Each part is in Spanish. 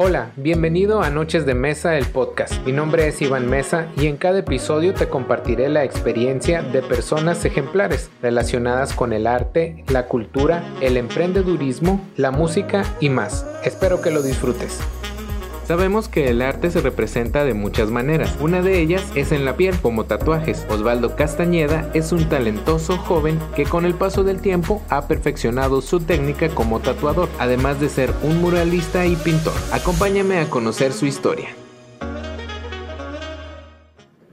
Hola, bienvenido a Noches de Mesa, el podcast. Mi nombre es Iván Mesa y en cada episodio te compartiré la experiencia de personas ejemplares relacionadas con el arte, la cultura, el emprendedurismo, la música y más. Espero que lo disfrutes. Sabemos que el arte se representa de muchas maneras. Una de ellas es en la piel, como tatuajes. Osvaldo Castañeda es un talentoso joven que con el paso del tiempo ha perfeccionado su técnica como tatuador, además de ser un muralista y pintor. Acompáñame a conocer su historia.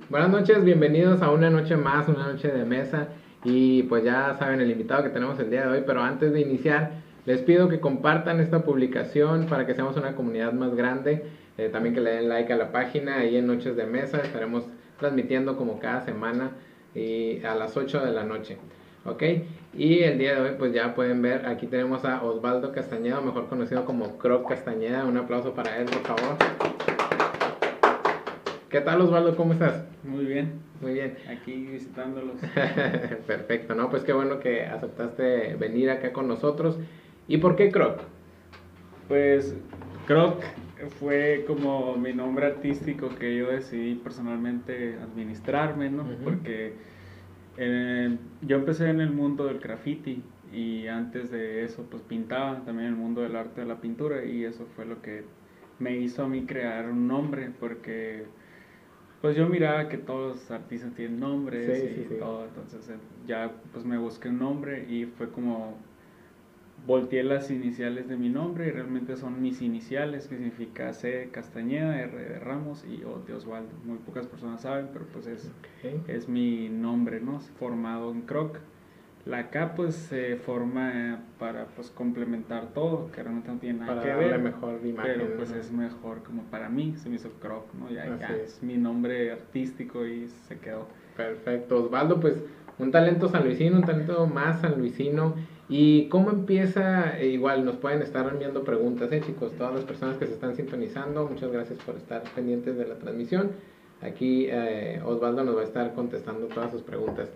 Buenas noches, bienvenidos a una noche más, una noche de mesa. Y pues ya saben el invitado que tenemos el día de hoy, pero antes de iniciar les pido que compartan esta publicación para que seamos una comunidad más grande. Eh, también que le den like a la página. Ahí en Noches de Mesa estaremos transmitiendo como cada semana y a las 8 de la noche. ¿Ok? Y el día de hoy pues ya pueden ver, aquí tenemos a Osvaldo Castañeda, mejor conocido como Croc Castañeda. Un aplauso para él, por favor. ¿Qué tal Osvaldo? ¿Cómo estás? Muy bien. Muy bien. Aquí visitándolos. Perfecto, ¿no? Pues qué bueno que aceptaste venir acá con nosotros. ¿Y por qué Croc? Pues Croc fue como mi nombre artístico que yo decidí personalmente administrarme, ¿no? Porque eh, yo empecé en el mundo del graffiti y antes de eso pues pintaba también en el mundo del arte de la pintura y eso fue lo que me hizo a mí crear un nombre porque pues yo miraba que todos los artistas tienen nombres y todo, entonces eh, ya pues me busqué un nombre y fue como volteé las iniciales de mi nombre y realmente son mis iniciales, que significa C Castañeda, R de Ramos y O de Osvaldo. Muy pocas personas saben, pero pues es, es mi nombre, ¿no? Formado en Croc. La K pues se forma para pues complementar todo, que realmente no tiene nada que ver. mejor pero pues es mejor como para mí, se me hizo Croc, ¿no? Ya, ya es mi nombre artístico y se quedó. Perfecto, Osvaldo, pues un talento sanluisino, un talento más sanluisino ¿Y cómo empieza? Eh, igual nos pueden estar enviando preguntas, ¿eh, chicos? Todas las personas que se están sintonizando, muchas gracias por estar pendientes de la transmisión. Aquí eh, Osvaldo nos va a estar contestando todas sus preguntas.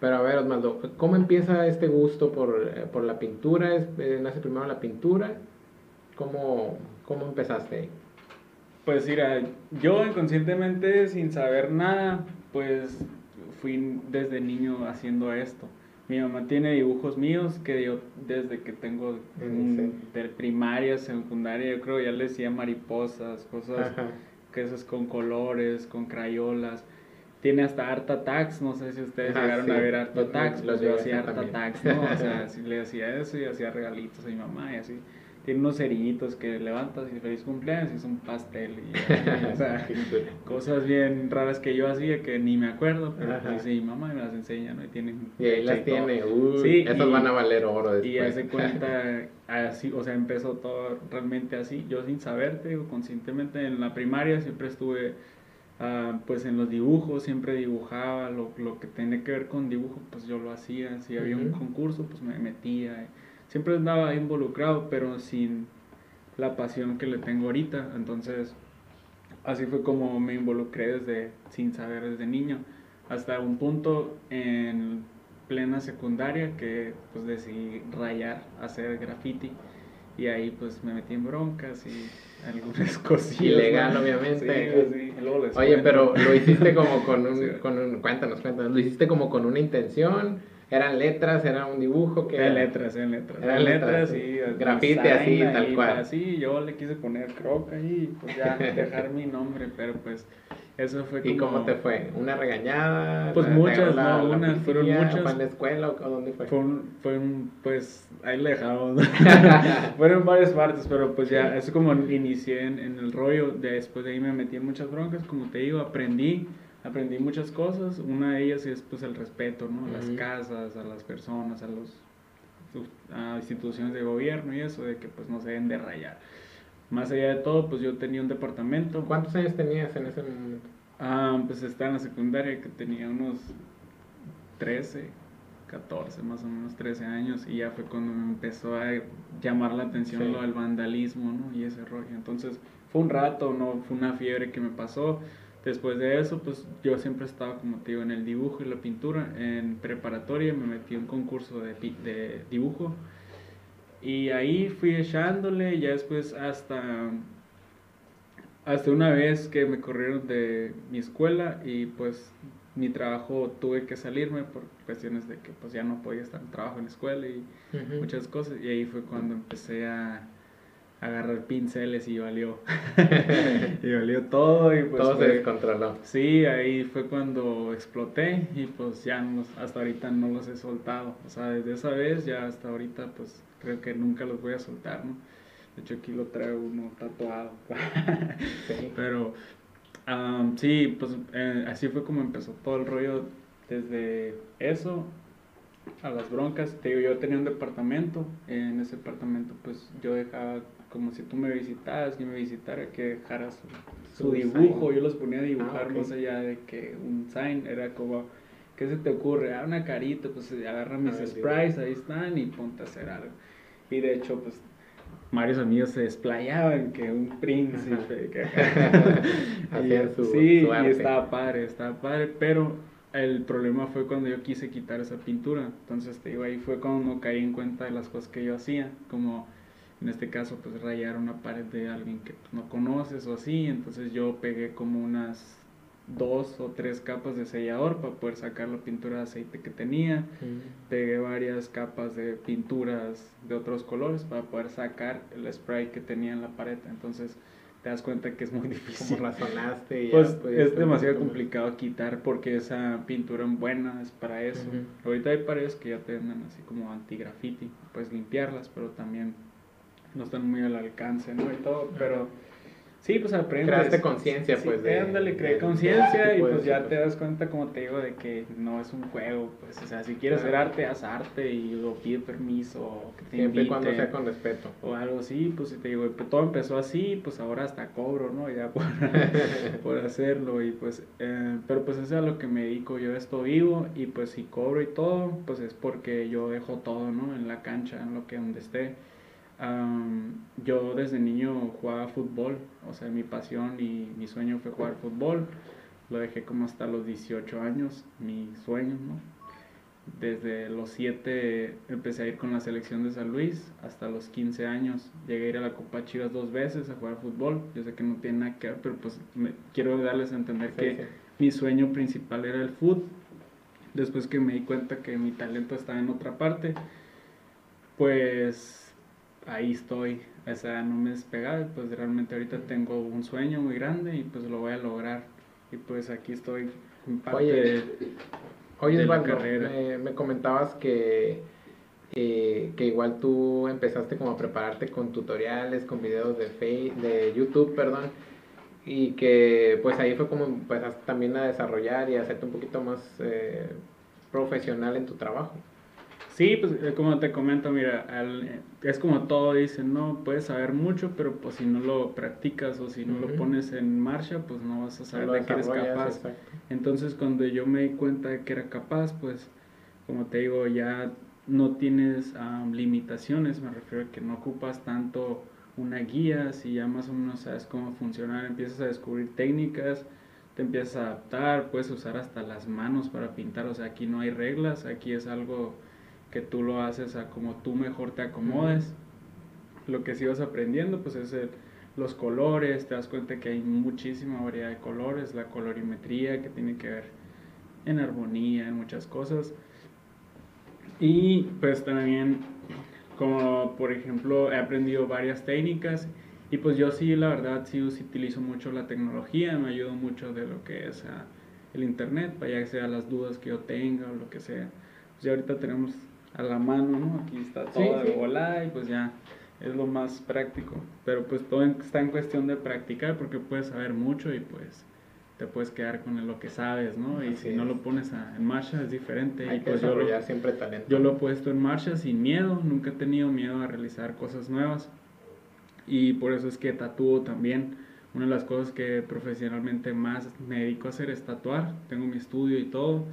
Pero a ver, Osvaldo, ¿cómo empieza este gusto por, eh, por la pintura? ¿Es, ¿Nace primero la pintura? ¿Cómo, ¿Cómo empezaste Pues mira, yo inconscientemente, sin saber nada, pues fui desde niño haciendo esto. Mi mamá tiene dibujos míos que yo desde que tengo de primaria, secundaria, yo creo ya le decía mariposas, cosas que esas con colores, con crayolas. Tiene hasta Art Attacks, no sé si ustedes llegaron a ver Art Attacks, pues yo hacía Art Attacks, ¿no? O sea, le hacía eso y hacía regalitos a mi mamá y así tiene unos cerillitos que levantas y feliz cumpleaños y es un pastel y, o sea, cosas bien raras que yo hacía que ni me acuerdo pero pues sí mamá me las enseña no y tienen y ahí las tiene uy, sí, estas van a valer oro después. y hace cuenta así o sea empezó todo realmente así yo sin saber te digo conscientemente en la primaria siempre estuve uh, pues en los dibujos siempre dibujaba lo, lo que tenía que ver con dibujo pues yo lo hacía si había un concurso pues me metía siempre andaba involucrado, pero sin la pasión que le tengo ahorita. Entonces, así fue como me involucré desde, sin saber, desde niño, hasta un punto en plena secundaria que pues decidí rayar, hacer graffiti y ahí pues me metí en broncas y algunas cosillas. Ilegal, obviamente. Oye, pero lo hiciste como con un, con un, cuéntanos, cuéntanos, lo hiciste como con una intención ¿Eran letras? ¿Era un dibujo? que eran letras, eran letras. Eran letras, y... Grafite así, tal cual. Sí, yo le quise poner croc ahí, pues ya dejar mi nombre, pero pues eso fue como... ¿Y cómo te fue? ¿Una regañada? Pues muchas, no, unas, fueron muchas. ¿Fue en la escuela o dónde fue? Fue un, fue un pues, ahí le dejamos. fueron varias partes, pero pues ya, eso como inicié en, en el rollo, después de ahí me metí en muchas broncas, como te digo, aprendí aprendí muchas cosas. Una de ellas es pues el respeto, ¿no? A las casas, a las personas, a los a instituciones de gobierno y eso, de que pues no se deben de rayar. Más allá de todo, pues yo tenía un departamento. ¿Cuántos años tenías en ese momento? Ah, pues estaba en la secundaria que tenía unos 13, 14, más o menos 13 años y ya fue cuando me empezó a llamar la atención lo del vandalismo, ¿no? Y ese rollo. Entonces, fue un rato, no fue una fiebre que me pasó Después de eso, pues yo siempre estaba, como te digo, en el dibujo y la pintura. En preparatoria me metí en un concurso de, de dibujo Y ahí fui echándole, ya después hasta, hasta una vez que me corrieron de mi escuela y pues mi trabajo tuve que salirme por cuestiones de que pues ya no podía estar en trabajo en la escuela y muchas cosas. Y ahí fue cuando empecé a agarrar pinceles y valió. y valió todo. Y pues todo se descontroló. Sí, ahí fue cuando exploté y pues ya hasta ahorita no los he soltado. O sea, desde esa vez ya hasta ahorita pues creo que nunca los voy a soltar, ¿no? De hecho aquí lo traigo uno tatuado. Pero sí, pues eh, así fue como empezó todo el rollo desde eso a las broncas. Te digo, yo tenía un departamento. En ese departamento pues yo dejaba como si tú me visitas, yo me visitara, que dejaras su, dibujo, yo los ponía a dibujar ah, más allá de que un sign, era como, ¿qué se te ocurre? Ah, una carita, pues agarra mis ah, sprites, ahí están y ponte a hacer algo. Y de hecho, pues varios amigos se desplayaban que un príncipe, que y, su, sí, y estaba padre, estaba padre, pero el problema fue cuando yo quise quitar esa pintura, entonces te digo, ahí fue cuando caí en cuenta de las cosas que yo hacía, como en este caso pues rayar una pared de alguien que no conoces o así, entonces yo pegué como unas dos o tres capas de sellador para poder sacar la pintura de aceite que tenía, pegué varias capas de pinturas de otros colores para poder sacar el spray que tenía en la pared, entonces te das cuenta que es muy difícil. Como razonaste. pues es demasiado complicado quitar porque esa pintura buena es para eso. Ahorita hay paredes que ya te venden así como anti-graffiti, puedes limpiarlas, pero también no están muy al alcance, ¿no? Y todo, pero sí, pues aprendes. Creaste conciencia, pues. De, ándale, creé conciencia y pues ya te das cuenta, como te digo, de que no es un juego, pues, o sea, si quieres hacer arte, haz arte y lo pide permiso, o que te Siempre cuando sea con respeto. O algo así, pues, te digo, pues, todo empezó así, pues ahora hasta cobro, ¿no? Ya por, por hacerlo y pues, eh, pero pues eso es a lo que me dedico, yo esto vivo y pues si cobro y todo, pues es porque yo dejo todo, ¿no? En la cancha, en lo que donde esté yo desde niño jugaba fútbol, o sea, mi pasión y mi sueño fue jugar fútbol. Lo dejé como hasta los 18 años, mi sueño, ¿no? Desde los 7 empecé a ir con la selección de San Luis, hasta los 15 años llegué a ir a la Copa Chivas dos veces a jugar fútbol. Yo sé que no tiene nada que ver, pero pues quiero darles a entender que mi sueño principal era el fútbol. Después que me di cuenta que mi talento estaba en otra parte, pues ahí estoy, o sea, no me he despegado, pues realmente ahorita tengo un sueño muy grande y pues lo voy a lograr. Y pues aquí estoy en parte oye, oye, de la carrera. Me, comentabas que, eh, que igual tú empezaste como a prepararte con tutoriales, con videos de, Facebook, de YouTube, perdón, y que pues ahí fue como empezaste también a desarrollar y a hacerte un poquito más eh, profesional en tu trabajo. Sí, pues eh, como te comento, mira, es como todo, dicen, no, puedes saber mucho, pero pues si no lo practicas o si no lo pones en marcha, pues no vas a saber de qué eres capaz. Entonces cuando yo me di cuenta de que era capaz, pues como te digo, ya no tienes limitaciones, me refiero a que no ocupas tanto una guía, si ya más o menos sabes cómo funcionar, empiezas a descubrir técnicas, te empiezas a adaptar, puedes usar hasta las manos para pintar, o sea, aquí no hay reglas, aquí es algo que tú lo haces a como tú mejor te acomodes. Lo que sí vas aprendiendo pues es los colores, te das cuenta que hay muchísima variedad de colores, la colorimetría que tiene que ver en armonía, en muchas cosas. Y pues también como por ejemplo he aprendido varias técnicas y pues yo sí la verdad sí utilizo mucho la tecnología, me ayuda mucho de lo que es ah, el internet para ya que sea las dudas que yo tenga o lo que sea. Pues ya ahorita tenemos a la mano, ¿no? Aquí está todo de volada y pues ya es lo más práctico. Pero pues todo está en cuestión de practicar porque puedes saber mucho y pues te puedes quedar con lo que sabes, ¿no? Y si no lo pones en marcha es diferente. Hay y pues yo lo, siempre talento. Yo lo he puesto en marcha sin miedo, nunca he tenido miedo a realizar cosas nuevas. Y por eso es que tatúo también. Una de las cosas que profesionalmente más me dedico a hacer es tatuar. Tengo mi estudio y todo.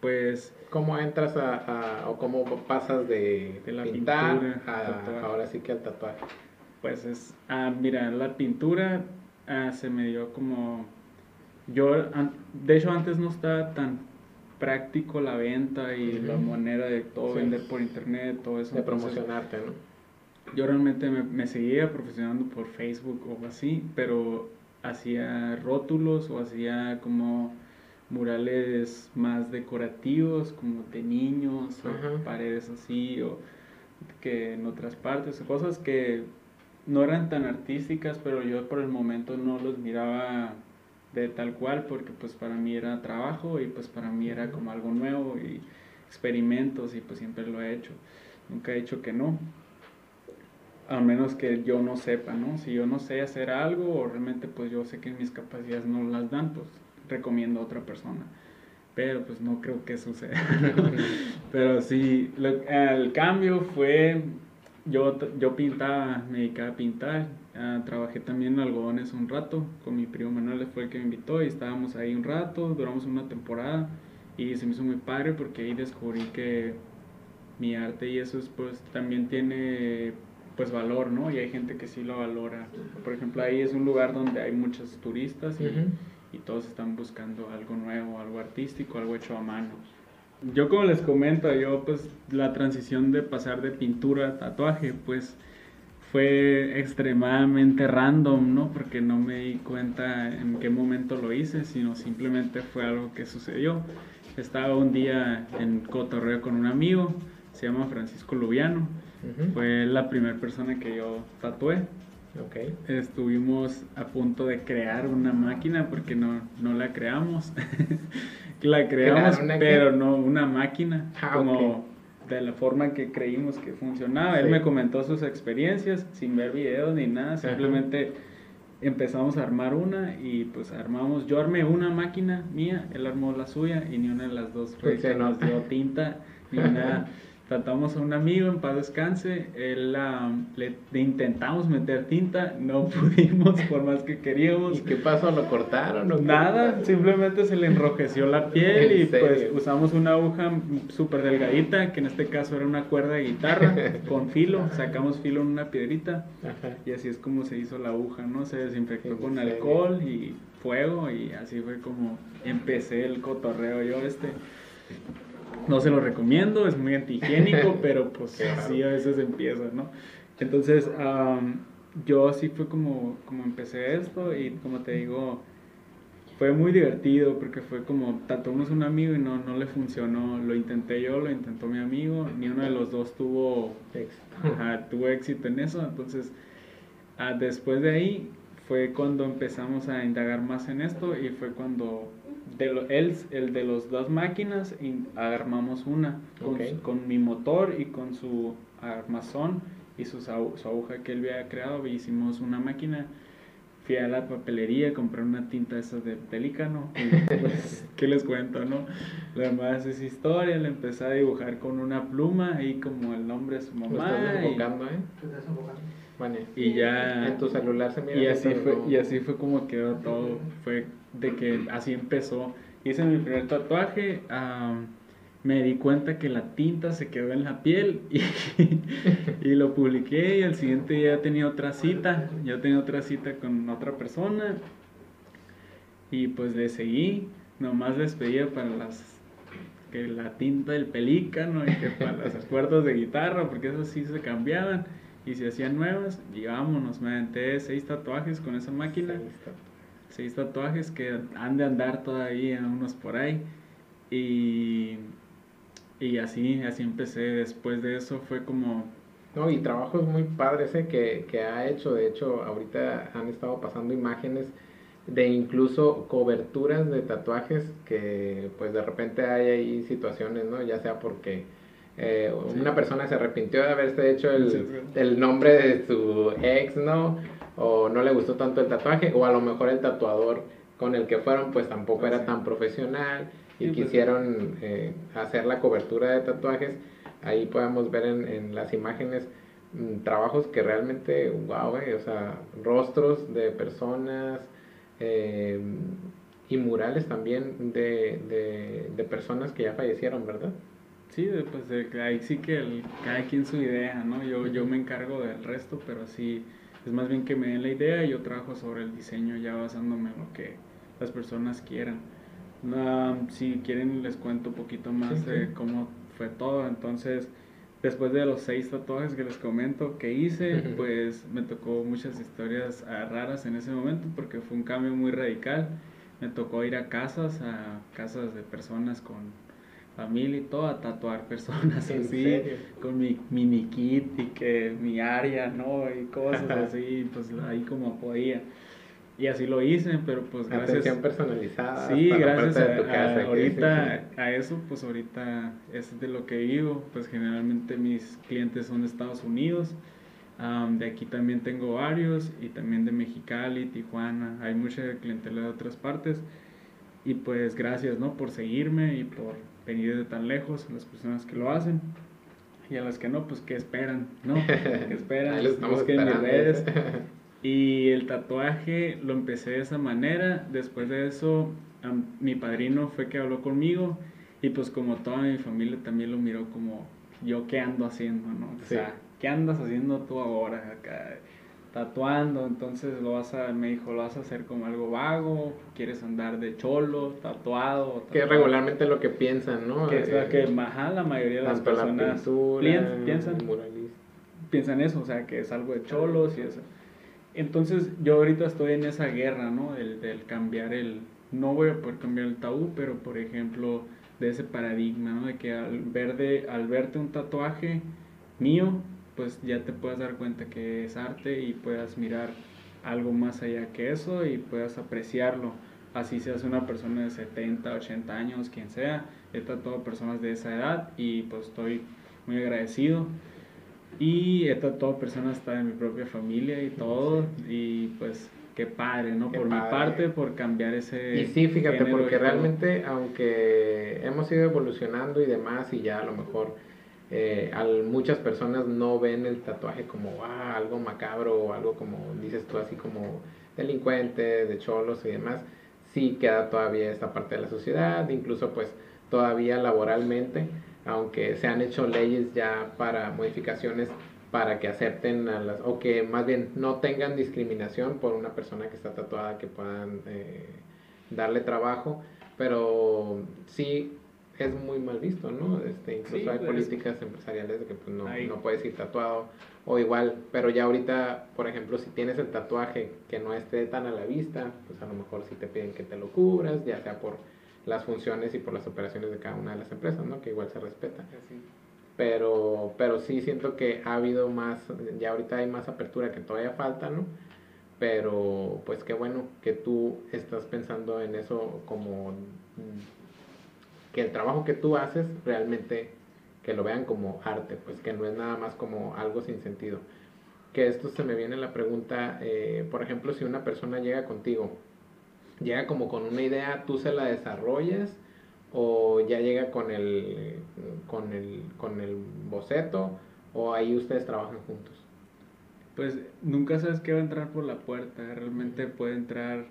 Pues ¿Cómo entras a, o cómo pasas de, la pintar a, ahora sí que al tatuaje? Pues es, ah, mira, la pintura ah, se me dio como, yo, de hecho antes no estaba tan práctico la venta y la manera de todo vender por internet, todo eso. De promocionarte, ¿no? Yo realmente me, me, seguía profesionando por Facebook o así, pero hacía rótulos o hacía como murales más decorativos, como de niños, o paredes así, o que en otras partes, cosas que no eran tan artísticas, pero yo por el momento no los miraba de tal cual, porque pues para mí era trabajo y pues para mí era como algo nuevo y experimentos y pues siempre lo he hecho. Nunca he dicho que no, a menos que yo no sepa, ¿no? Si yo no sé hacer algo o realmente pues yo sé que mis capacidades no las dan, pues recomiendo a otra persona. Pero pues no creo que suceda. Pero sí, el cambio fue, yo, yo pintaba, me dedicaba a pintar, ah, trabajé también en algodones un rato, con mi primo Manuel fue el que me invitó y estábamos ahí un rato, duramos una temporada y se me hizo muy padre porque ahí descubrí que mi arte y eso pues también tiene pues valor, ¿no? Y hay gente que sí lo valora. Por ejemplo, ahí es un lugar donde hay muchos turistas y, y todos están buscando algo nuevo, algo artístico, algo hecho a mano. Yo como les comento, yo pues la transición de pasar de pintura a tatuaje pues fue extremadamente random, ¿no? Porque no me di cuenta en qué momento lo hice, sino simplemente fue algo que sucedió. Estaba un día en cotorreo con un amigo, se llama Francisco Lubiano, fue la primera persona que yo tatué Okay. Estuvimos a punto de crear una máquina porque no, no la creamos. la creamos, pero no una máquina. Ah, como de la forma que creímos que funcionaba. Él me comentó sus experiencias sin ver videos ni nada. Simplemente empezamos a armar una y pues armamos. Yo armé una máquina mía, él armó la suya y ni una de las dos fue que nos dio tinta ni nada. tratamos a un amigo en paz descanse, él, le, intentamos meter tinta, no pudimos por más que queríamos. ¿Y qué pasó? ¿Lo cortaron? O Nada, simplemente se le enrojeció la piel y pues usamos una aguja súper delgadita, que en este caso era una cuerda de guitarra con filo, sacamos filo en una piedrita y así es como se hizo la aguja, ¿no? Se desinfectó con alcohol y fuego y así fue como empecé el cotorreo yo este. No se lo recomiendo, es muy antihigiénico, pero pues sí a veces empieza, ¿no? Entonces, yo así fue como, como empecé esto y como te digo, fue muy divertido porque fue como tatuamos un amigo y no, no le funcionó. Lo intenté yo, lo intentó mi amigo, ni uno de los dos tuvo, tuvo éxito en eso. Entonces, ah, después de ahí fue cuando empezamos a indagar más en esto y fue cuando de el de los dos máquinas armamos una con, mi motor y con su armazón y su, su, aguja que él había creado. Hicimos una máquina. Fui a la papelería compré una tinta esa de pelícano pues, qué les cuento no lo demás es historia le empecé a dibujar con una pluma ahí como el nombre de su mamá y, y ya en tu celular se mira y así fue y así fue como quedó todo. Fue de que así empezó. Hice mi primer tatuaje, me di cuenta que la tinta se quedó en la piel y, y, lo publiqué y al siguiente día tenía otra cita, ya tenía otra cita con otra persona y pues le seguí, nomás les pedía para las que la tinta del pelícano y que para las cuerdas de guitarra, porque eso sí se cambiaban y se hacían nuevas. Y vámonos, me aventé seis tatuajes con esa máquina seis tatuajes que han de andar todavía unos por ahí. Y, y así, así empecé. Después de eso fue como... No, y trabajos muy padres ese que, que ha hecho. De hecho, ahorita han estado pasando imágenes de incluso coberturas de tatuajes que pues de repente hay ahí situaciones, ¿no? Ya sea porque eh, una persona se arrepintió de haberse hecho el, el nombre de su ex, ¿no? O no le gustó tanto el tatuaje, o a lo mejor el tatuador con el que fueron pues tampoco era tan profesional y pues, quisieron eh, hacer la cobertura de tatuajes. Ahí podemos ver en, las imágenes mm, trabajos que realmente, wow, eh, o sea, rostros de personas eh, y murales también de, de, personas que ya fallecieron, ¿verdad? Sí, pues ahí sí que el, cada quien su idea, ¿no? Yo, yo me encargo del resto, pero sí es más bien que me den la idea y yo trabajo sobre el diseño ya basándome en lo que las personas quieran. si quieren les cuento un poquito más de cómo fue todo. Entonces, después de los seis tatuajes que les comento que hice, pues me tocó muchas historias ah, raras en ese momento porque fue un cambio muy radical. Me tocó ir a casas, a casas de personas con familia y todo, a tatuar personas así, con mi mini kit y que mi área, ¿no? Y cosas así, pues ahí como podía. Y así lo hice, pero pues gracias. Atención personalizada. Sí, gracias a, tu casa, ahorita a eso, pues ahorita es de lo que vivo. Pues generalmente mis clientes son de Estados Unidos. de aquí también tengo varios y también de Mexicali, Tijuana. Hay mucha clientela de otras partes. Y pues gracias, ¿no? Por seguirme y por venir de tan lejos, a las personas que lo hacen. Y a las que no, pues que esperan, ¿no? Que esperan, busquen mis redes. Y el tatuaje lo empecé de esa manera. Después de eso, mi padrino fue que habló conmigo. Y pues como toda mi familia también lo miró como yo qué ando haciendo, ¿no? O sea, ¿qué andas haciendo tú ahora acá? Tatuando, entonces lo vas a, me dijo, lo vas a hacer como algo vago, quieres andar de cholo, tatuado. Que regularmente lo que piensan, ¿no? Que es eh, que la mayoría de las personas piensan, piensan eso, o sea, que es algo de cholos y eso. Entonces yo ahorita estoy en esa guerra, ¿no? El, del cambiar el, no voy a poder cambiar el tabú, pero por ejemplo, de ese paradigma, ¿no? De que al, ver de, al verte un tatuaje mío, pues ya te puedas dar cuenta que es arte y puedas mirar algo más allá que eso y puedas apreciarlo. Así seas una persona de 70, 80 años, quien sea, he tatuado personas de esa edad y pues estoy muy agradecido. Y he tatuado personas hasta de mi propia familia y todo. Y pues qué padre, ¿no? por mi parte, por cambiar ese... Y sí, fíjate, porque realmente, aunque hemos ido evolucionando y demás, y ya a lo mejor eh, muchas personas no ven el tatuaje como ah, algo macabro o algo como, dices tú, así como delincuente, de cholos y demás, sí queda todavía esta parte de la sociedad, incluso pues todavía laboralmente aunque se han hecho leyes ya para modificaciones para que acepten a las, o que más bien no tengan discriminación por una persona que está tatuada, que puedan eh, darle trabajo, pero sí es muy mal visto, ¿no? Este, incluso hay pues, políticas empresariales de que pues, no, no puedes ir tatuado, o igual, pero ya ahorita, por ejemplo, si tienes el tatuaje que no esté tan a la vista, pues a lo mejor sí te piden que te lo cubras, ya sea por las funciones y por las operaciones de cada una de las empresas, ¿no? Que igual se respeta. Pero, pero sí siento que ha habido más, ya ahorita hay más apertura que todavía falta, ¿no? Pero pues qué bueno que tú estás pensando en eso como que el trabajo que tú haces realmente que lo vean como arte, pues que no es nada más como algo sin sentido. Que esto se me viene la pregunta, eh, por ejemplo, si una persona llega contigo llega como con una idea, tú se la desarrollas o ya llega con el, con el, con el boceto o ahí ustedes trabajan juntos? Pues nunca sabes qué va a entrar por la puerta, realmente puede entrar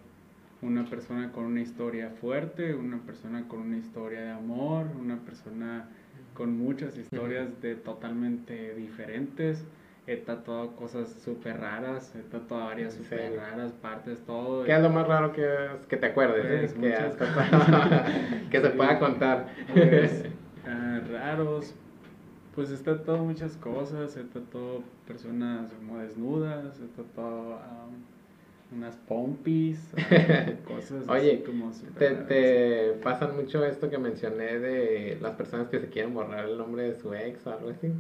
una persona con una historia fuerte, una persona con una historia de amor, una persona con muchas historias de totalmente diferentes. He tatuado cosas súper raras, he tatuado varias súper raras, partes, todo. ¿Qué es lo más raro que, que te acuerdes? Pues, que, se pueda contar. Pues, ah, raros, pues he tatuado muchas cosas, he tatuado personas como desnudas, he tatuado unas pompis, cosas Oye, así como te, te pasan mucho esto que mencioné de las personas que se quieren borrar el nombre de su ex o algo así.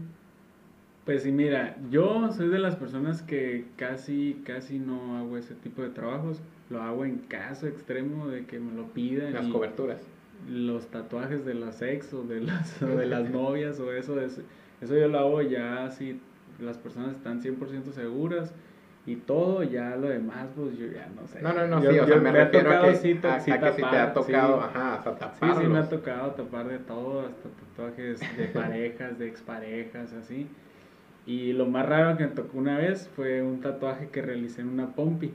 Pues sí, mira, yo soy de las personas que casi, casi no hago ese tipo de trabajos. Lo hago en caso extremo de que me lo pidan. Las coberturas. Los tatuajes de las ex o de las, de las novias o eso, eso, eso yo lo hago ya si las personas están 100% seguras y todo, ya lo demás, pues yo ya no sé. No, no, no, sí, o sea, me, refiero a que, sí, a, que si te ha tocado, ajá, hasta tapar. Sí, sí, me ha tocado tapar de todo, hasta tatuajes de parejas, de exparejas, así. Y lo más raro que me tocó una vez fue un tatuaje que realicé en una pompi.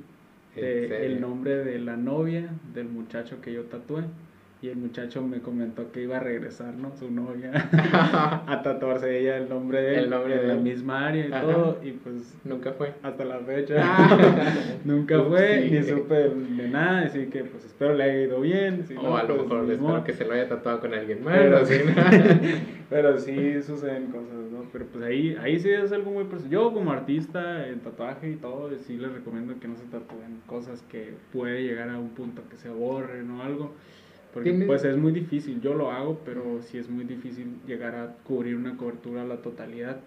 el nombre de la novia del muchacho que yo tatué. Y el muchacho me comentó que iba a regresar, ¿no? Su novia, a tatuarse ella el nombre de él, nombre en de la él. misma área y todo, y pues Nunca fue. hasta la fecha nunca fue, ni supe de nada, así que pues espero le haya ido bien. si o no, a lo pues, mejor espero que se lo haya tatuado con alguien más. Pero sí. Pero sí suceden cosas, ¿no? Pero pues ahí, ahí sí es algo muy personal. Yo como artista en tatuaje y todo, sí les recomiendo que no se tatúen cosas que puede llegar a un punto que se borren o algo. Porque ¿Tienes- pues es muy difícil, yo lo hago, pero sí es muy difícil llegar a cubrir una cobertura a la totalidad.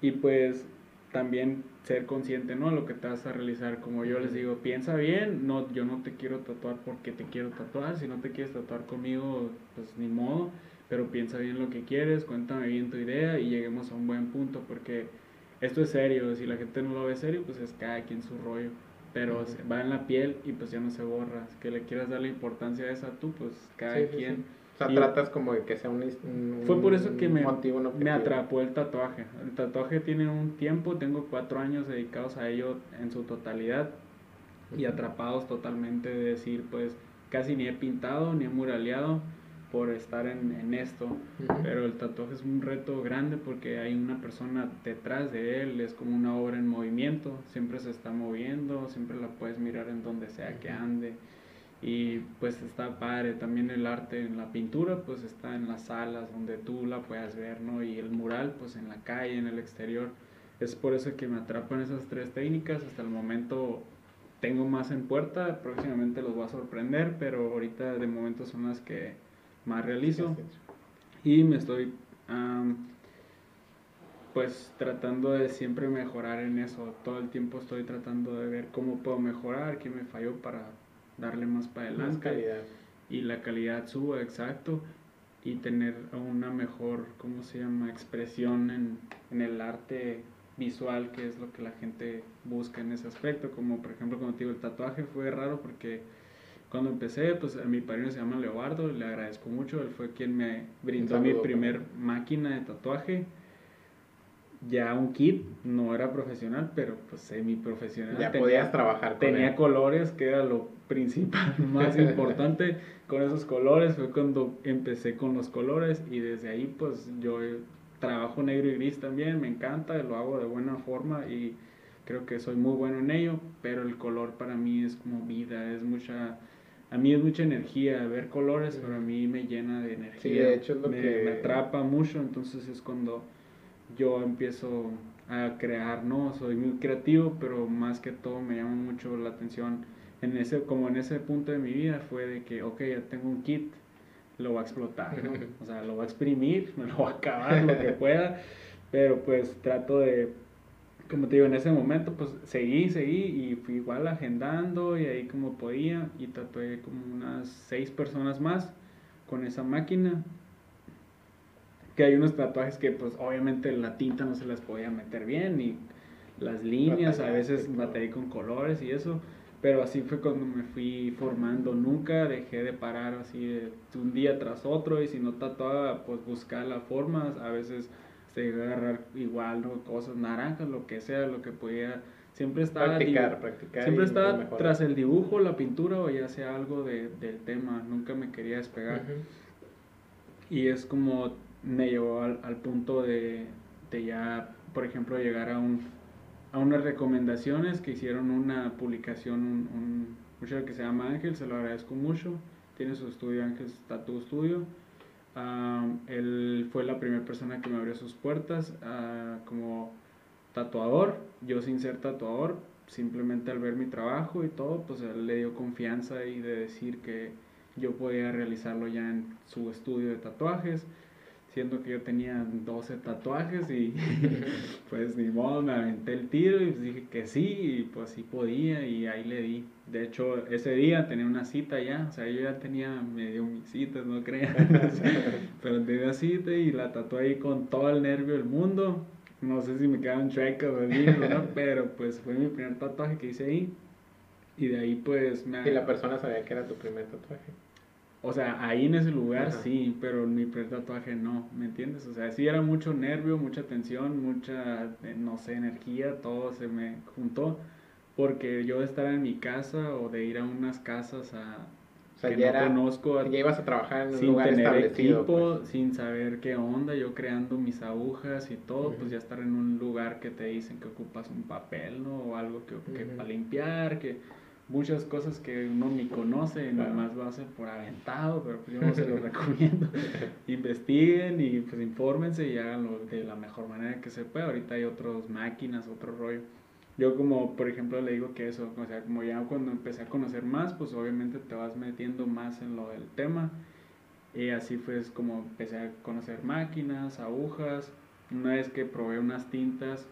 Y pues también ser consciente, ¿no? Lo que te vas a realizar. Como yo les digo, piensa bien, no, yo no te quiero tatuar porque te quiero tatuar. Si no te quieres tatuar conmigo, pues ni modo. Pero piensa bien lo que quieres, cuéntame bien tu idea y lleguemos a un buen punto. Porque esto es serio, si la gente no lo ve serio, pues es cada quien su rollo. Pero va en la piel y pues ya no se borra. Que le quieras dar la importancia a esa tú, pues cada Sí, quien. sí. O sea, Y- tratas como de que sea un, un Fue por eso que me, motivo, atrapó el tatuaje. El tatuaje tiene un tiempo, tengo cuatro años dedicados a ello en su totalidad y Ujú. atrapados totalmente de decir, pues casi ni he pintado ni he muraleado por estar en, en esto. Ujú. Pero el tatuaje es un reto grande porque hay una persona detrás de él, es como una obra en movimiento, siempre se está moviendo, siempre la puedes mirar en donde sea que Ujú. ande. Y pues está padre, también el arte en la pintura pues está en las salas donde tú la puedas ver, ¿no? Y el mural pues en la calle, en el exterior. Es por eso que me atrapan esas tres técnicas, hasta el momento tengo más en puerta, próximamente los voy a sorprender, pero ahorita de momento son las que más realizo. Y me estoy, am, pues, tratando de siempre mejorar en eso. Todo el tiempo estoy tratando de ver cómo puedo mejorar, qué me falló para darle más para Más adelante. calidad. Y la calidad suba, exacto. Y tener una mejor, ¿cómo se llama?, expresión en, en el arte visual, que es lo que la gente busca en ese aspecto. Como, por ejemplo, como te digo, el tatuaje fue raro porque cuando empecé, pues a mi padrino se llama Leobardo, le agradezco mucho, él fue quien me brindó mi saludo primer para máquina de tatuaje. Ya un kit, no era profesional, pero pues semi profesional. Ya podías trabajar con Tenía él. colores, que era lo principal, más importante. Con esos colores fue cuando empecé con los colores y desde ahí pues yo trabajo negro y gris también, me encanta, lo hago de buena forma y creo que soy muy bueno en ello, pero el color para mí es como vida, es mucha... A mí es mucha energía, ver colores, pero a mí me llena de energía. Sí, de hecho es lo me, que- me atrapa mucho, entonces es cuando yo empiezo a crear, ¿no? Soy muy creativo, pero más que todo me llama mucho la atención en ese, como en ese punto de mi vida fue de que, ok, ya tengo un kit, lo voy a explotar, ¿no? O sea, lo voy a exprimir, me lo voy a acabar lo que pueda, pero pues trato de, como te digo, en ese momento pues seguí, seguí y fui igual agendando y ahí como podía y tatué como unas seis personas más con esa máquina. Que hay unos tatuajes que pues obviamente la tinta no se las podía meter bien y las líneas, a veces batallé con colores y eso, pero así fue cuando me fui formando, nunca dejé de parar así de un día tras otro y si no tatuaba pues buscar las formas, a veces se iba a agarrar igual, ¿no? cosas naranjas, lo que sea, lo que podía, siempre estaba Practicar, practicar. Siempre estaba tras el dibujo, la pintura o ya sea algo de, del tema, nunca me quería despegar. Y es como me llevó al, al punto de, de ya, por ejemplo, llegar a, un, a unas recomendaciones que hicieron una publicación, un, un muchacho que se llama Ángel, se lo agradezco mucho. Tiene su estudio Ángel Tattoo Studio. Am, él fue la primera persona que me abrió sus puertas ah, como tatuador. Yo sin ser tatuador, simplemente al ver mi trabajo y todo, pues él le dio confianza y de decir que yo podía realizarlo ya en su estudio de tatuajes, siendo que yo tenía 12 tatuajes y pues ni modo, me aventé el tiro y pues dije que sí, y pues sí podía y ahí le di. De hecho, ese día tenía una cita ya, o sea, yo ya tenía medio mis citas, no crean, pero tenía cita y la tatué ahí con todo el nervio del mundo. No sé si me quedaron chuecas o ¿no? pero pues fue mi primer tatuaje que hice ahí. Y de ahí pues me... Y la persona sabía que era tu primer tatuaje. O sea, ahí en ese lugar Ajá. sí, pero en mi primer tatuaje no, ¿me entiendes? O sea, sí era mucho nervio, mucha tensión, mucha, eh, no sé, energía, todo se me juntó. Porque yo de estar en mi casa o de ir a unas casas a, que no conozco. Ya ibas a trabajar en un lugar establecido. equipo, pues. sin saber qué onda, yo creando mis agujas y todo, pues ya estar en un lugar que te dicen que ocupas un papel, ¿no? O algo que, para limpiar, que muchas cosas que uno ni conoce, Claro. nomás lo hace por aventado, pero pues yo no se los recomiendo. Investiguen y pues infórmense y háganlo de la mejor manera que se pueda. Ahorita hay otras máquinas, otro rollo. Yo como, por ejemplo, le digo que eso, o sea, como ya cuando empecé a conocer más, pues obviamente te vas metiendo más en lo del tema. Y así fue es como empecé a conocer máquinas, agujas. Una vez que probé unas tintas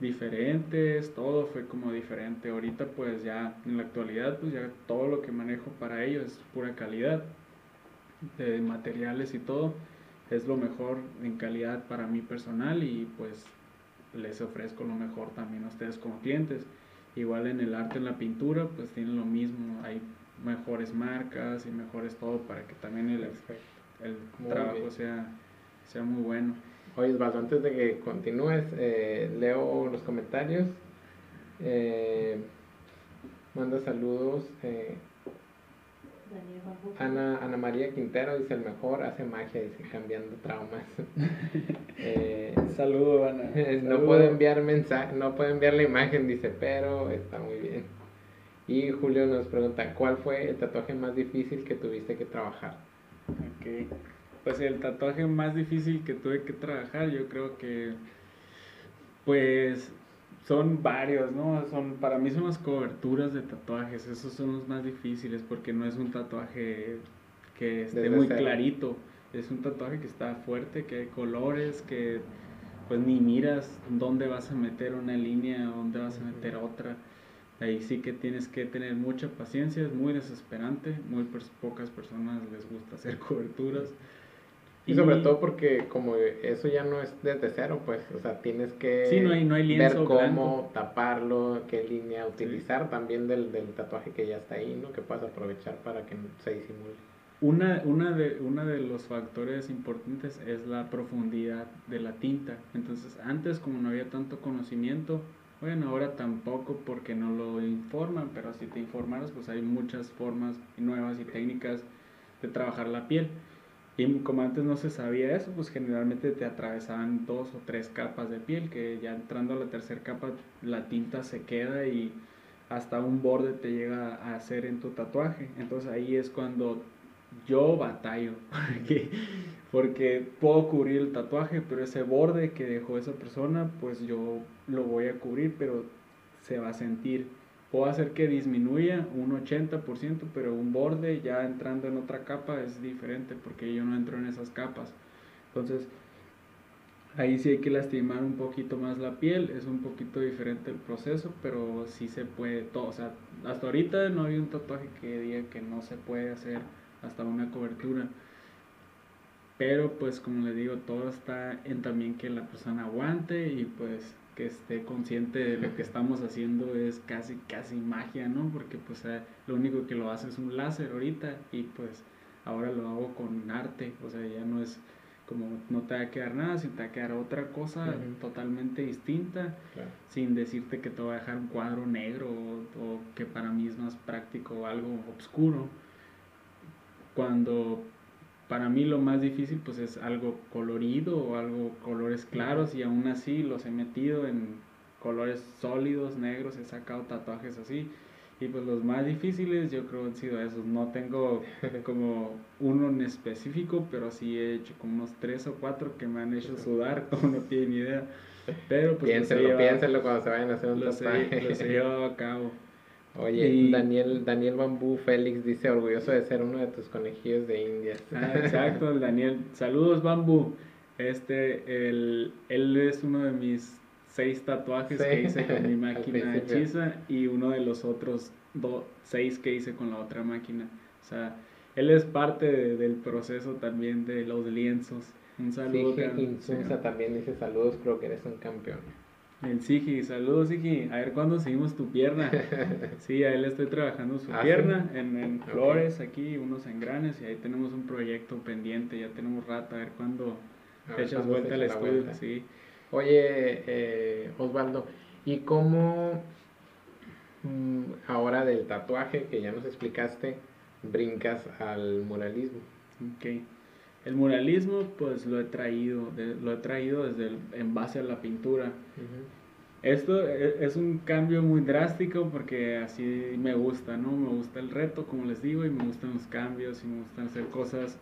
diferentes, todo fue como diferente. Ahorita pues ya en la actualidad pues ya todo lo que manejo para ello es pura calidad de materiales y todo. Es lo mejor en calidad para mí personal y pues les ofrezco lo mejor también a ustedes como clientes. Igual en el arte, en la pintura, pues tienen lo mismo. Hay mejores marcas y mejores todo para que también el, el trabajo sea, sea muy bueno. Oye, Osvaldo, antes de que continúes, eh, leo los comentarios. Eh, manda saludos. eh. Ana, Ana María Quintero dice el mejor, hace magia, dice cambiando traumas. Eh, Saludo, Ana. no puedo enviar mensaje, no puedo enviar la imagen, dice, pero está muy bien. Y Julio nos pregunta, ¿cuál fue el tatuaje más difícil que tuviste que trabajar? Ok. Pues el tatuaje más difícil que tuve que trabajar, yo creo que, pues, son varios, ¿no? Son, para mí son las coberturas de tatuajes, esos son los más difíciles porque no es un tatuaje que esté Desde muy cero. clarito, es un tatuaje que está fuerte, que hay colores, que pues ni miras dónde vas a meter una línea, dónde vas a meter otra. Ahí sí que tienes que tener mucha paciencia, es muy desesperante, muy pers- pocas personas les gusta hacer coberturas. Y sobre todo porque como eso ya no es desde cero, pues, o sea, tienes que Sí, no hay- no hay ver cómo blanco. taparlo, qué línea utilizar también del, del tatuaje que ya está ahí, ¿no? Que puedas aprovechar para que se disimule. Una, una, de, una de los factores importantes es la profundidad de la tinta. Entonces, antes como no había tanto conocimiento, bueno, ahora tampoco porque no lo informan, pero si te informaras, pues hay muchas formas nuevas y técnicas de trabajar la piel. Y como antes no se sabía eso, pues generalmente te atravesaban dos o tres capas de piel, que ya entrando a la tercera capa la tinta se queda y hasta un borde te llega a hacer en tu tatuaje. Entonces ahí es cuando yo batallo, porque, porque puedo cubrir el tatuaje, pero ese borde que dejó esa persona, pues yo lo voy a cubrir, pero se va a sentir. Puedo hacer que disminuya un 80%, pero un borde ya entrando en otra capa es diferente, porque yo no entro en esas capas. Entonces, ahí sí hay que lastimar un poquito más la piel, es un poquito diferente el proceso, pero sí se puede todo. O sea, hasta ahorita no hay un tatuaje que diga que no se puede hacer hasta una cobertura. Pero pues como les digo, todo está en también que la persona aguante y pues que esté consciente de lo que estamos haciendo es casi casi magia, ¿no? Porque pues eh, lo único que lo hace es un láser ahorita y pues ahora lo hago con arte, o sea, ya no es como no te va a quedar nada, sino te va a quedar otra cosa totalmente distinta Claro. sin decirte que te voy a dejar un cuadro negro o, o que para mí es más práctico algo oscuro. Cuando para mí lo más difícil pues es algo colorido o algo colores claros y aún así los he metido en colores sólidos, negros, he sacado tatuajes así. Y pues los más difíciles yo creo han sido esos. No tengo como uno en específico, pero sí he hecho como unos tres o cuatro que me han hecho sudar, como no tienen idea. Pero pues los he piénselo, llevado- piénselo cuando se vayan a hacer un los he, tatuaje. los he llevado a cabo. Oye, Y- Daniel, Daniel Bambú Félix dice orgulloso de ser uno de tus conejillos de indias. Ah, exacto, el Daniel. Saludos, Bambu. Este, el, él es uno de mis seis tatuajes Sí, que hice con mi máquina hechiza y uno de los otros do- seis que hice con la otra máquina. O sea, él es parte de- del proceso también de los lienzos. Un saludo. Insunza también dice saludos, creo que eres un campeón. El Sigi, saludos Sigi. A ver cuándo seguimos tu pierna. Sí, a él le estoy trabajando su ¿Ah, pierna en, flores aquí, unos engranes y ahí tenemos un proyecto pendiente. Ya tenemos rato, a ver cuándo echas vuelta al estudio. vuelta. Sí. Oye, eh, Osvaldo, ¿y cómo mm, ahora del tatuaje que ya nos explicaste, brincas al muralismo. Ok. El muralismo, pues lo he traído, de- lo he traído desde el- en base a la pintura. Esto e- es un cambio muy drástico porque así me gusta, ¿no? Me gusta el reto, como les digo, y me gustan los cambios y me gustan hacer cosas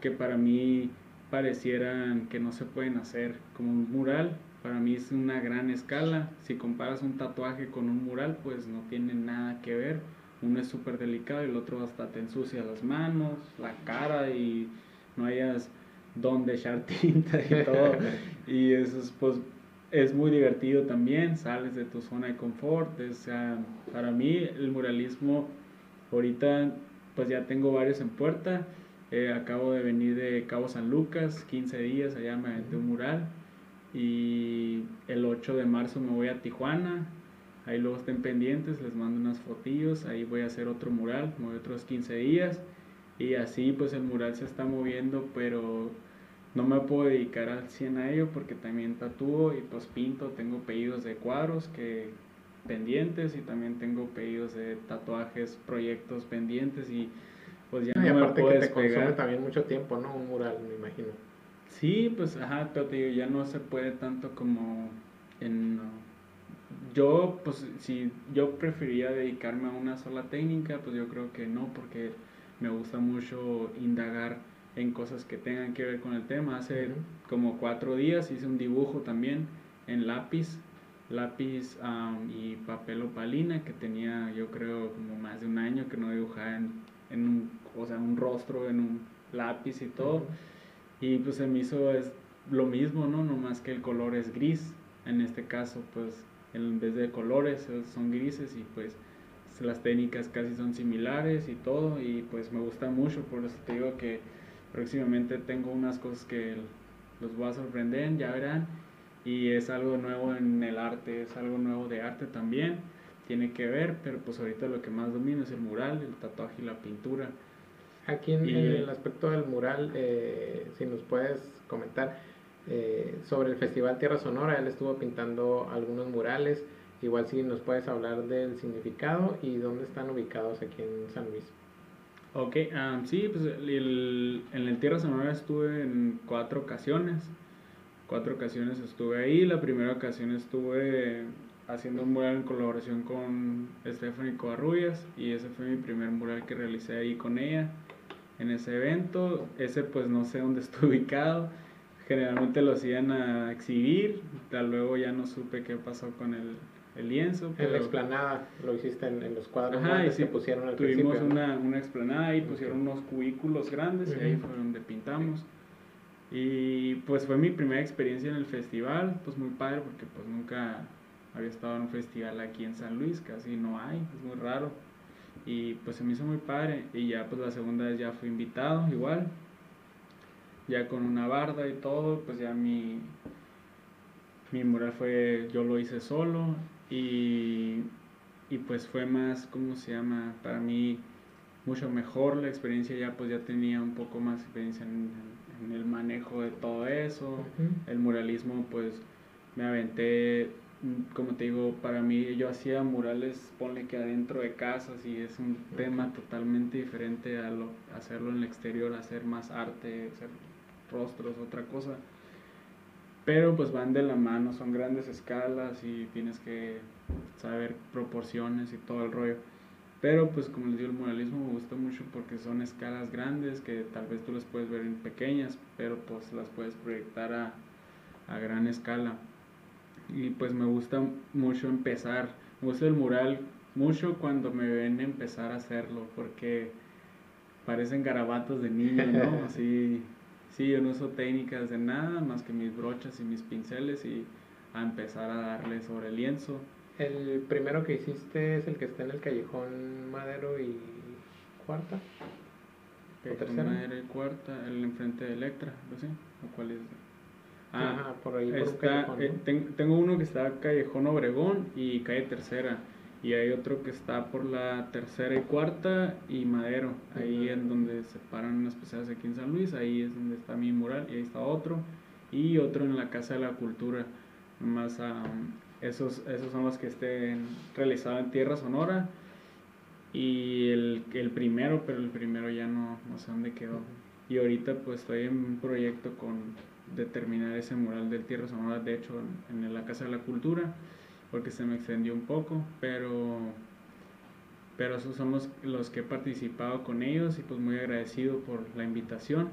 que para mí parecieran que no se pueden hacer. Como un mural, para mí es una gran escala. Si comparas un tatuaje con un mural, pues no tiene nada que ver. Uno es súper delicado y el otro hasta te ensucia las manos, la cara y no hayas dónde echar tinta y todo. y eso es, pues, es muy divertido también, sales de tu zona de confort. O sea, para mí el muralismo, ahorita pues ya tengo varios en puerta. Eh, acabo de venir de Cabo San Lucas, 15 días, allá me aventé un mural. Y el 8 de marzo me voy a Tijuana. Ahí luego estén pendientes, les mando unas fotillos. Ahí voy a hacer otro mural, me voy otros 15 días. Y así pues el mural se está moviendo, pero no me puedo dedicar al 100 a ello porque también tatúo y pues pinto. Tengo pedidos de cuadros que pendientes y también tengo pedidos de tatuajes, proyectos pendientes y pues ya No, y no me aparte puedo que te consume despegar. también mucho tiempo, ¿no? Un mural, me imagino. Sí, pues ajá, pero te digo, ya no se puede tanto como en... Yo, pues si yo prefería dedicarme a una sola técnica, pues yo creo que no, porque me gusta mucho indagar en cosas que tengan que ver con el tema. Hace como cuatro días hice un dibujo también en lápiz, lápiz y papel opalina, que tenía yo creo como más de un año que no dibujaba en, en un, o sea, un rostro en un lápiz y todo. Y pues se me hizo es lo mismo, ¿no? Nomás que el color es gris. En este caso, pues en vez de colores eh, son grises y pues las técnicas casi son similares y todo. Y pues me gusta mucho, por eso te digo que próximamente tengo unas cosas que los voy a sorprender, ya verán. Y es algo nuevo en el arte, es algo nuevo de arte también. Tiene que ver, pero pues ahorita lo que más domino es el mural, el tatuaje y la pintura. Aquí en, Y- en el aspecto del mural, eh, si nos puedes comentar eh, sobre el Festival Tierra Sonora, él estuvo pintando algunos murales, igual si nos puedes hablar del significado y dónde están ubicados aquí en San Luis. Ok, am, sí, pues el- en el Tierra Sonora estuve en cuatro ocasiones. Cuatro ocasiones estuve ahí. La primera ocasión estuve haciendo un mural en colaboración con Stephanie Covarrubias y ese fue mi primer mural que realicé ahí con ella en ese evento. Ese pues no sé dónde está ubicado. Generalmente lo hacían a exhibir. Tal luego ya no supe qué pasó con el, el lienzo. En pero- la explanada lo hiciste en, en los cuadros Ajá, y sí, que pusieron al tuvimos principio. una, una explanada y pusieron unos cubículos grandes y ahí fue donde pintamos. Y pues fue mi primera experiencia en el festival, pues muy padre porque pues nunca había estado en un festival aquí en San Luis, casi no hay, es muy raro. Y pues se me hizo muy padre y ya pues la segunda vez ya fui invitado igual, ya con una barda y todo, pues ya mi, mi mural fue, yo lo hice solo y, y pues fue más, ¿cómo se llama? Para mí mucho mejor la experiencia, ya pues ya tenía un poco más experiencia en, en el manejo de todo eso, el muralismo pues me aventé, mm, como te digo, para mí yo hacía murales, ponle que adentro de casas y es un tema totalmente diferente a lo, hacerlo en el exterior, hacer más arte, hacer rostros, otra cosa. Pero pues van de la mano, son grandes escalas y tienes que saber proporciones y todo el rollo. Pero pues como les digo, el muralismo me gusta mucho porque son escalas grandes que tal vez tú las puedes ver en pequeñas, pero pues las puedes proyectar a, a gran escala. Y pues me gusta mucho empezar, me gusta el mural mucho cuando me ven empezar a hacerlo porque parecen garabatos de niño, ¿no? Así, sí, yo no uso técnicas de nada más que mis brochas y mis pinceles y a empezar a darle sobre el lienzo. El primero que hiciste es el que está en el callejón Madero y Cuarta. ¿O tercera? madera y cuarta, el enfrente de Electra, ¿no sé? ¿O cuál es? Ah, Ajá, por ahí por un está, eh, tengo uno que está Callejón Obregón y calle Tercera. Y hay otro que está por la tercera y cuarta y Madero. Ahí Ujú. es donde se paran unas pesadas aquí en San Luis. Ahí es donde está mi mural y ahí está otro. Y otro en la Casa de la Cultura. Más esos, esos son los que estén realizados en Tierra Sonora. Y el, el primero, pero el primero ya no, no sé dónde quedó. Y ahorita pues estoy en un proyecto con determinar ese mural del Tierra Sonora, de hecho en, en la Casa de la Cultura, porque se me extendió un poco, pero pero esos son los, los que he participado con ellos y pues muy agradecido por la invitación.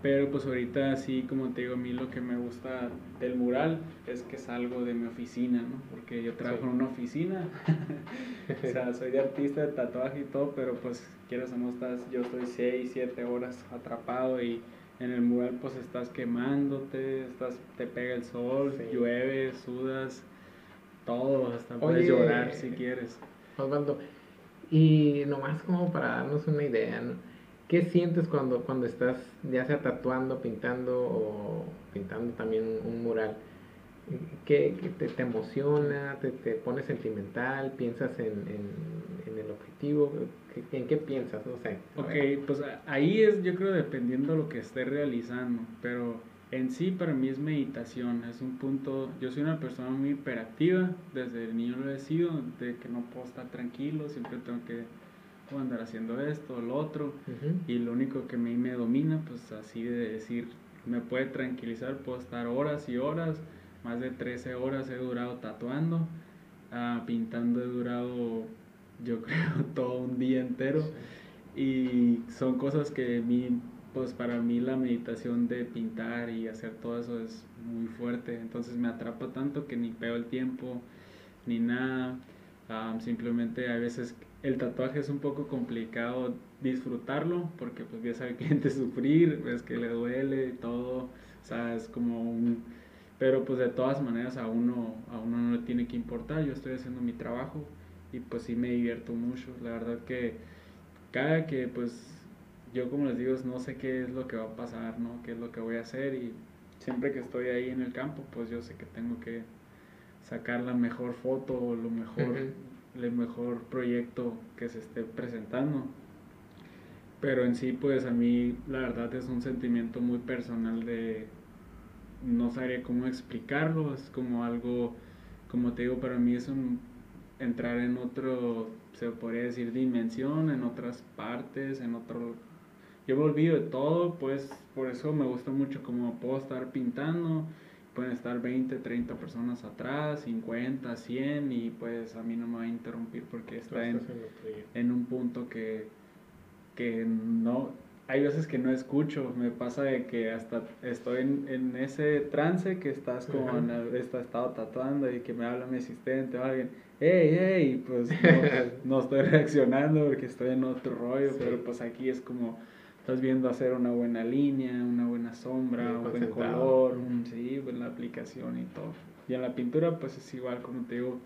Pero pues ahorita sí, como te digo, a mí lo que me gusta del mural es que es algo de mi oficina, ¿no? Porque yo trabajo en una oficina, o sea, soy de artista de tatuaje y todo, pero pues quieras o no estás, yo estoy 6, 7 horas atrapado y en el mural pues estás quemándote, estás, te pega el sol, llueve, sudas, todo, hasta puedes llorar si quieres. Osvaldo, y nomás como para darnos una idea, ¿no? ¿Qué sientes cuando, cuando estás ya sea tatuando, pintando o pintando también un, mural? ¿Qué, te, te, emociona? Te, te, pone sentimental? ¿Piensas en, en, en el objetivo? ¿En qué piensas? No sé. Ok, pues ahí es yo creo dependiendo de lo que esté realizando, pero en sí para mí es meditación, es un punto, yo soy una persona muy hiperactiva, desde el niño lo he sido, de que no puedo estar tranquilo, siempre tengo que andar haciendo esto, lo otro, y lo único que me, me domina, pues así de decir, me puede tranquilizar, puedo estar horas y horas, más de 13 horas he durado tatuando, uh, pintando he durado, yo creo, todo un día entero, y son cosas que mí pues para mí la meditación de pintar y hacer todo eso es muy fuerte. Entonces me atrapa tanto que ni peo el tiempo, ni nada. simplemente a veces el tatuaje es un poco complicado disfrutarlo porque pues ves al cliente sufrir, ves que le duele y todo. O sea, es como un... Pero pues de todas maneras a uno, a uno no le tiene que importar. Yo estoy haciendo mi trabajo y pues sí me divierto mucho. La verdad que cada que pues yo como les digo, no sé qué es lo que va a pasar, ¿no? Qué es lo que voy a hacer y siempre que estoy ahí en el campo, pues yo sé que tengo que sacar la mejor foto o lo mejor, el mejor proyecto que se esté presentando. Pero en sí, pues a mí la verdad es un sentimiento muy personal de no sabría cómo explicarlo, es como algo, como te digo, para mí es un entrar en otro, se podría decir, dimensión, en otras partes, en otro yo me olvido de todo, pues por eso me gusta mucho como puedo estar pintando, pueden estar 20, 30 personas atrás, 50, 100 y pues a mí no me va a interrumpir porque está en, en, un punto que, que no, hay veces que no escucho, me pasa de que hasta estoy en, en ese trance que estás como en está estado tatuando y que me habla mi asistente o alguien, hey, hey, pues no, estoy reaccionando porque estoy en otro rollo, pero pues aquí es como estás viendo hacer una buena línea, una buena sombra, un buen color, un, sí, pues la aplicación y todo. Y en la pintura pues es igual, como te digo,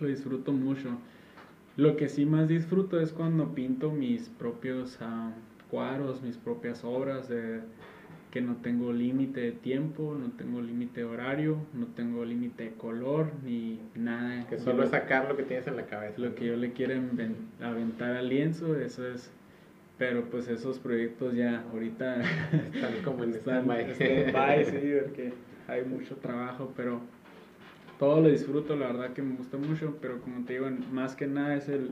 lo disfruto mucho. Lo que sí más disfruto es cuando pinto mis propios uh, cuadros, mis propias obras, de, que no tengo límite de tiempo, no tengo límite de horario, no tengo límite de color, ni nada. Que solo es sacar lo que tienes en la cabeza. Lo que yo le quiero aventar al lienzo, eso es pero pues esos proyectos ya ahorita están como en stand-by. sí, porque hay mucho trabajo, pero todo lo disfruto, la verdad que me gusta mucho, pero como te digo, más que nada es el,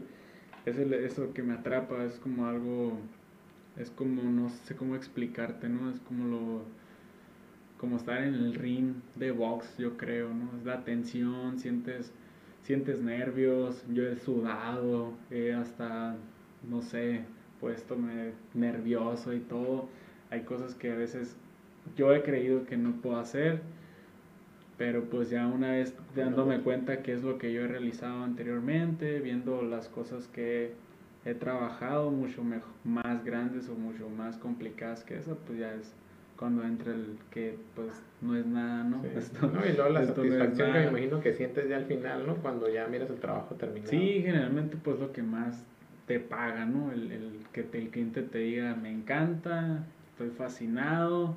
es el eso que me atrapa, es como algo, es como, no sé cómo explicarte, ¿no? Es como lo, como estar en el ring de box, yo creo, ¿no? Es la tensión, sientes, sientes nervios, yo he sudado, eh, hasta, no sé, puesto nervioso y todo. Hay cosas que a veces yo he creído que no puedo hacer, pero pues ya una vez dándome cuenta que es lo que yo he realizado anteriormente, viendo las cosas que he trabajado mucho mejor, más grandes o mucho más complicadas que eso, pues ya es cuando entra el que pues no es nada, ¿no? y luego la satisfacción que me imagino que sientes ya al final, ¿no? Cuando ya miras el trabajo terminado. Sí, generalmente pues lo que más te paga, ¿no? El, el, que el cliente te diga, me encanta, estoy fascinado,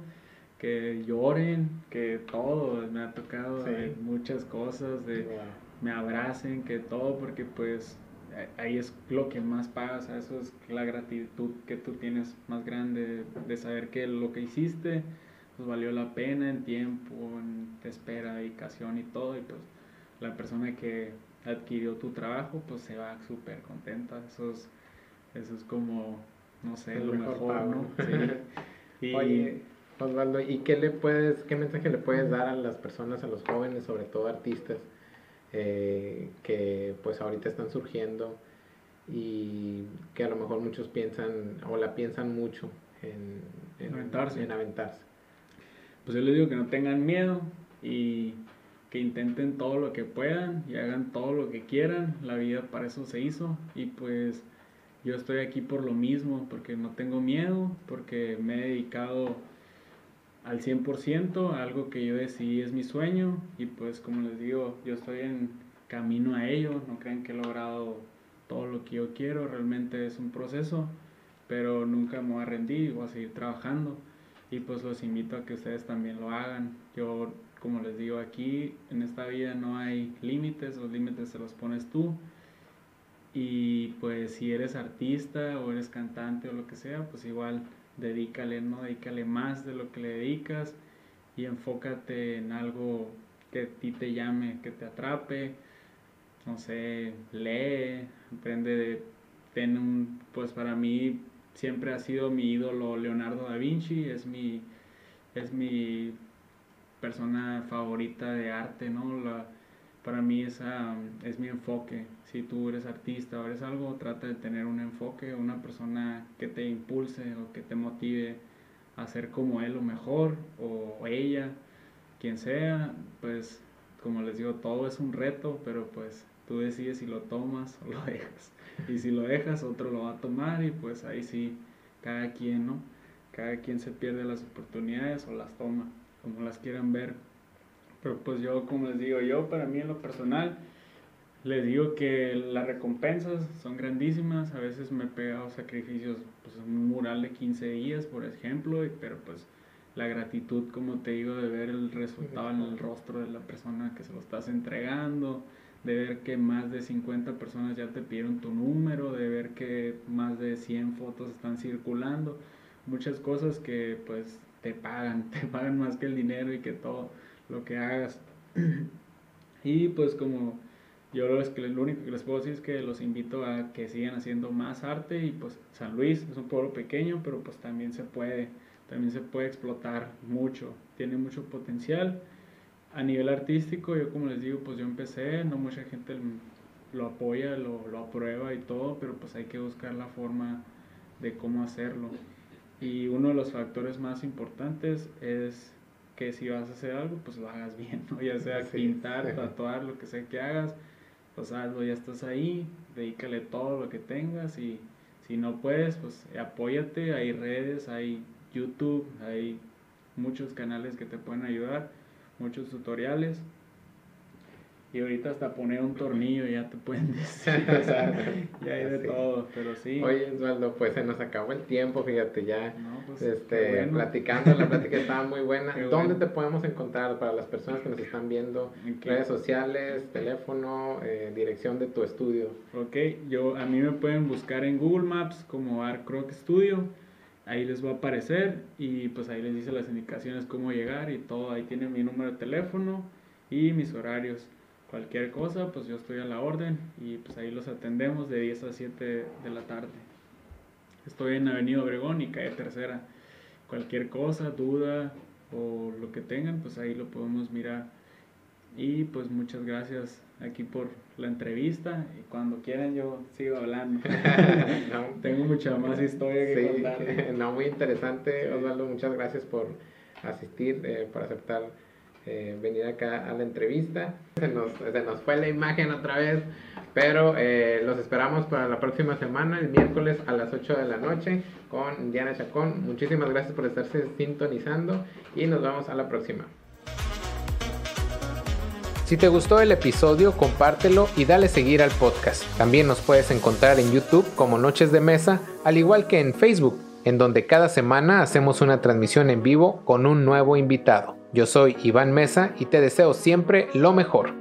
que lloren, que todo, me ha tocado muchas cosas, de me abracen, que todo, porque pues ahí es lo que más pagas, eso es la gratitud que tú tienes más grande de saber que lo que hiciste pues valió la pena en tiempo, en espera, dedicación y todo, y pues la persona que adquirió tu trabajo, pues se va súper contenta. Eso es, eso es como, no sé, El lo mejor. ¿no? Sí. Y- Oye, Osvaldo, ¿y qué le puedes, qué mensaje le puedes dar a las personas, a los jóvenes, sobre todo artistas, eh, que pues ahorita están surgiendo y que a lo mejor muchos piensan o la piensan mucho en, en Aventarse. en aventarse? Pues yo les digo que no tengan miedo y que intenten todo lo que puedan y hagan todo lo que quieran. La vida para eso se hizo y pues yo estoy aquí por lo mismo, porque no tengo miedo, porque me he dedicado al 100% a algo que yo decidí es mi sueño y pues como les digo, yo estoy en camino a ello, no crean que he logrado todo lo que yo quiero, realmente es un proceso, pero nunca me voy a rendir, voy a seguir trabajando y pues los invito a que ustedes también lo hagan. Yo, como les digo, aquí en esta vida no hay límites, los límites se los pones tú. Y pues si eres artista o eres cantante o lo que sea, pues igual dedícale, ¿no? Dedícale más de lo que le dedicas y enfócate en algo que a ti te llame, que te atrape. No sé, lee, aprende de... Ten un, pues para mí siempre ha sido mi ídolo Leonardo da Vinci, es mi, es mi persona favorita de arte, ¿no? La, para mí esa es mi enfoque. Si tú eres artista o eres algo, trata de tener un enfoque, una persona que te impulse o que te motive a ser como él o mejor, o ella, quien sea, pues como les digo, todo es un reto, pero pues tú decides si lo tomas o lo dejas. Y si lo dejas, otro lo va a tomar y pues ahí sí, cada quien, ¿no? Cada quien se pierde las oportunidades o las toma, como las quieran ver. Pero pues yo, como les digo, yo para mí en lo personal, les digo que las recompensas son grandísimas. A veces me he pegado sacrificios, pues un mural de 15 días, por ejemplo, pero pues la gratitud, como te digo, de ver el resultado en el rostro de la persona que se lo estás entregando, de ver que más de 50 personas ya te pidieron tu número, de ver que más de 100 fotos están circulando, muchas cosas que pues te pagan, te pagan más que el dinero y que todo lo que hagas. Y pues como yo lo, es que lo único que les puedo decir es que los invito a que sigan haciendo más arte y pues San Luis es un pueblo pequeño, pero pues también se puede, también se puede explotar mucho, tiene mucho potencial. A nivel artístico, yo como les digo, pues yo empecé, no mucha gente lo apoya, lo, lo aprueba y todo, pero pues hay que buscar la forma de cómo hacerlo. Y uno de los factores más importantes es que si vas a hacer algo, pues lo hagas bien, ¿no? Ya sea pintar, tatuar, lo que sea que hagas, pues hazlo, ya estás ahí, dedícale todo lo que tengas y si no puedes, pues apóyate, hay redes, hay YouTube, hay muchos canales que te pueden ayudar, muchos tutoriales. Y ahorita hasta poner un tornillo ya te pueden decir, o sea, ya hay de Sí. todo, pero sí. Oye, Osvaldo, pues se nos acabó el tiempo, fíjate, ya no, pues, este, bueno. platicando, la plática estaba muy buena. Qué ¿Dónde bueno. te podemos encontrar para las personas que nos están viendo? Redes sociales, teléfono, eh, dirección de tu estudio. Ok, yo, a mí me pueden buscar en Google Maps como Art Croc Studio. Ahí les va a aparecer y pues ahí les dice las indicaciones cómo llegar y todo. Ahí tienen mi número de teléfono y mis horarios. Cualquier cosa, pues yo estoy a la orden y pues ahí los atendemos de 10 a 7 de la tarde. Estoy en Avenida Obregón y calle Tercera. Cualquier cosa, duda o lo que tengan, pues ahí lo podemos mirar. Y pues muchas gracias aquí por la entrevista y cuando quieran yo sigo hablando. No, Tengo mucha más historia que sí, contar. no, muy interesante, Sí. Osvaldo. Muchas gracias por asistir, eh, por aceptar eh, venir acá a la entrevista. Se nos, fue la imagen otra vez, pero eh, los esperamos para la próxima semana, el miércoles a las 8 de la noche, con Diana Chacón. Muchísimas gracias por estarse sintonizando y nos vemos a la próxima. Si te gustó el episodio, compártelo y dale seguir al podcast. También nos puedes encontrar en YouTube como Noches de Mesa, al igual que en Facebook, en donde cada semana hacemos una transmisión en vivo con un nuevo invitado. Yo soy Iván Mesa y te deseo siempre lo mejor.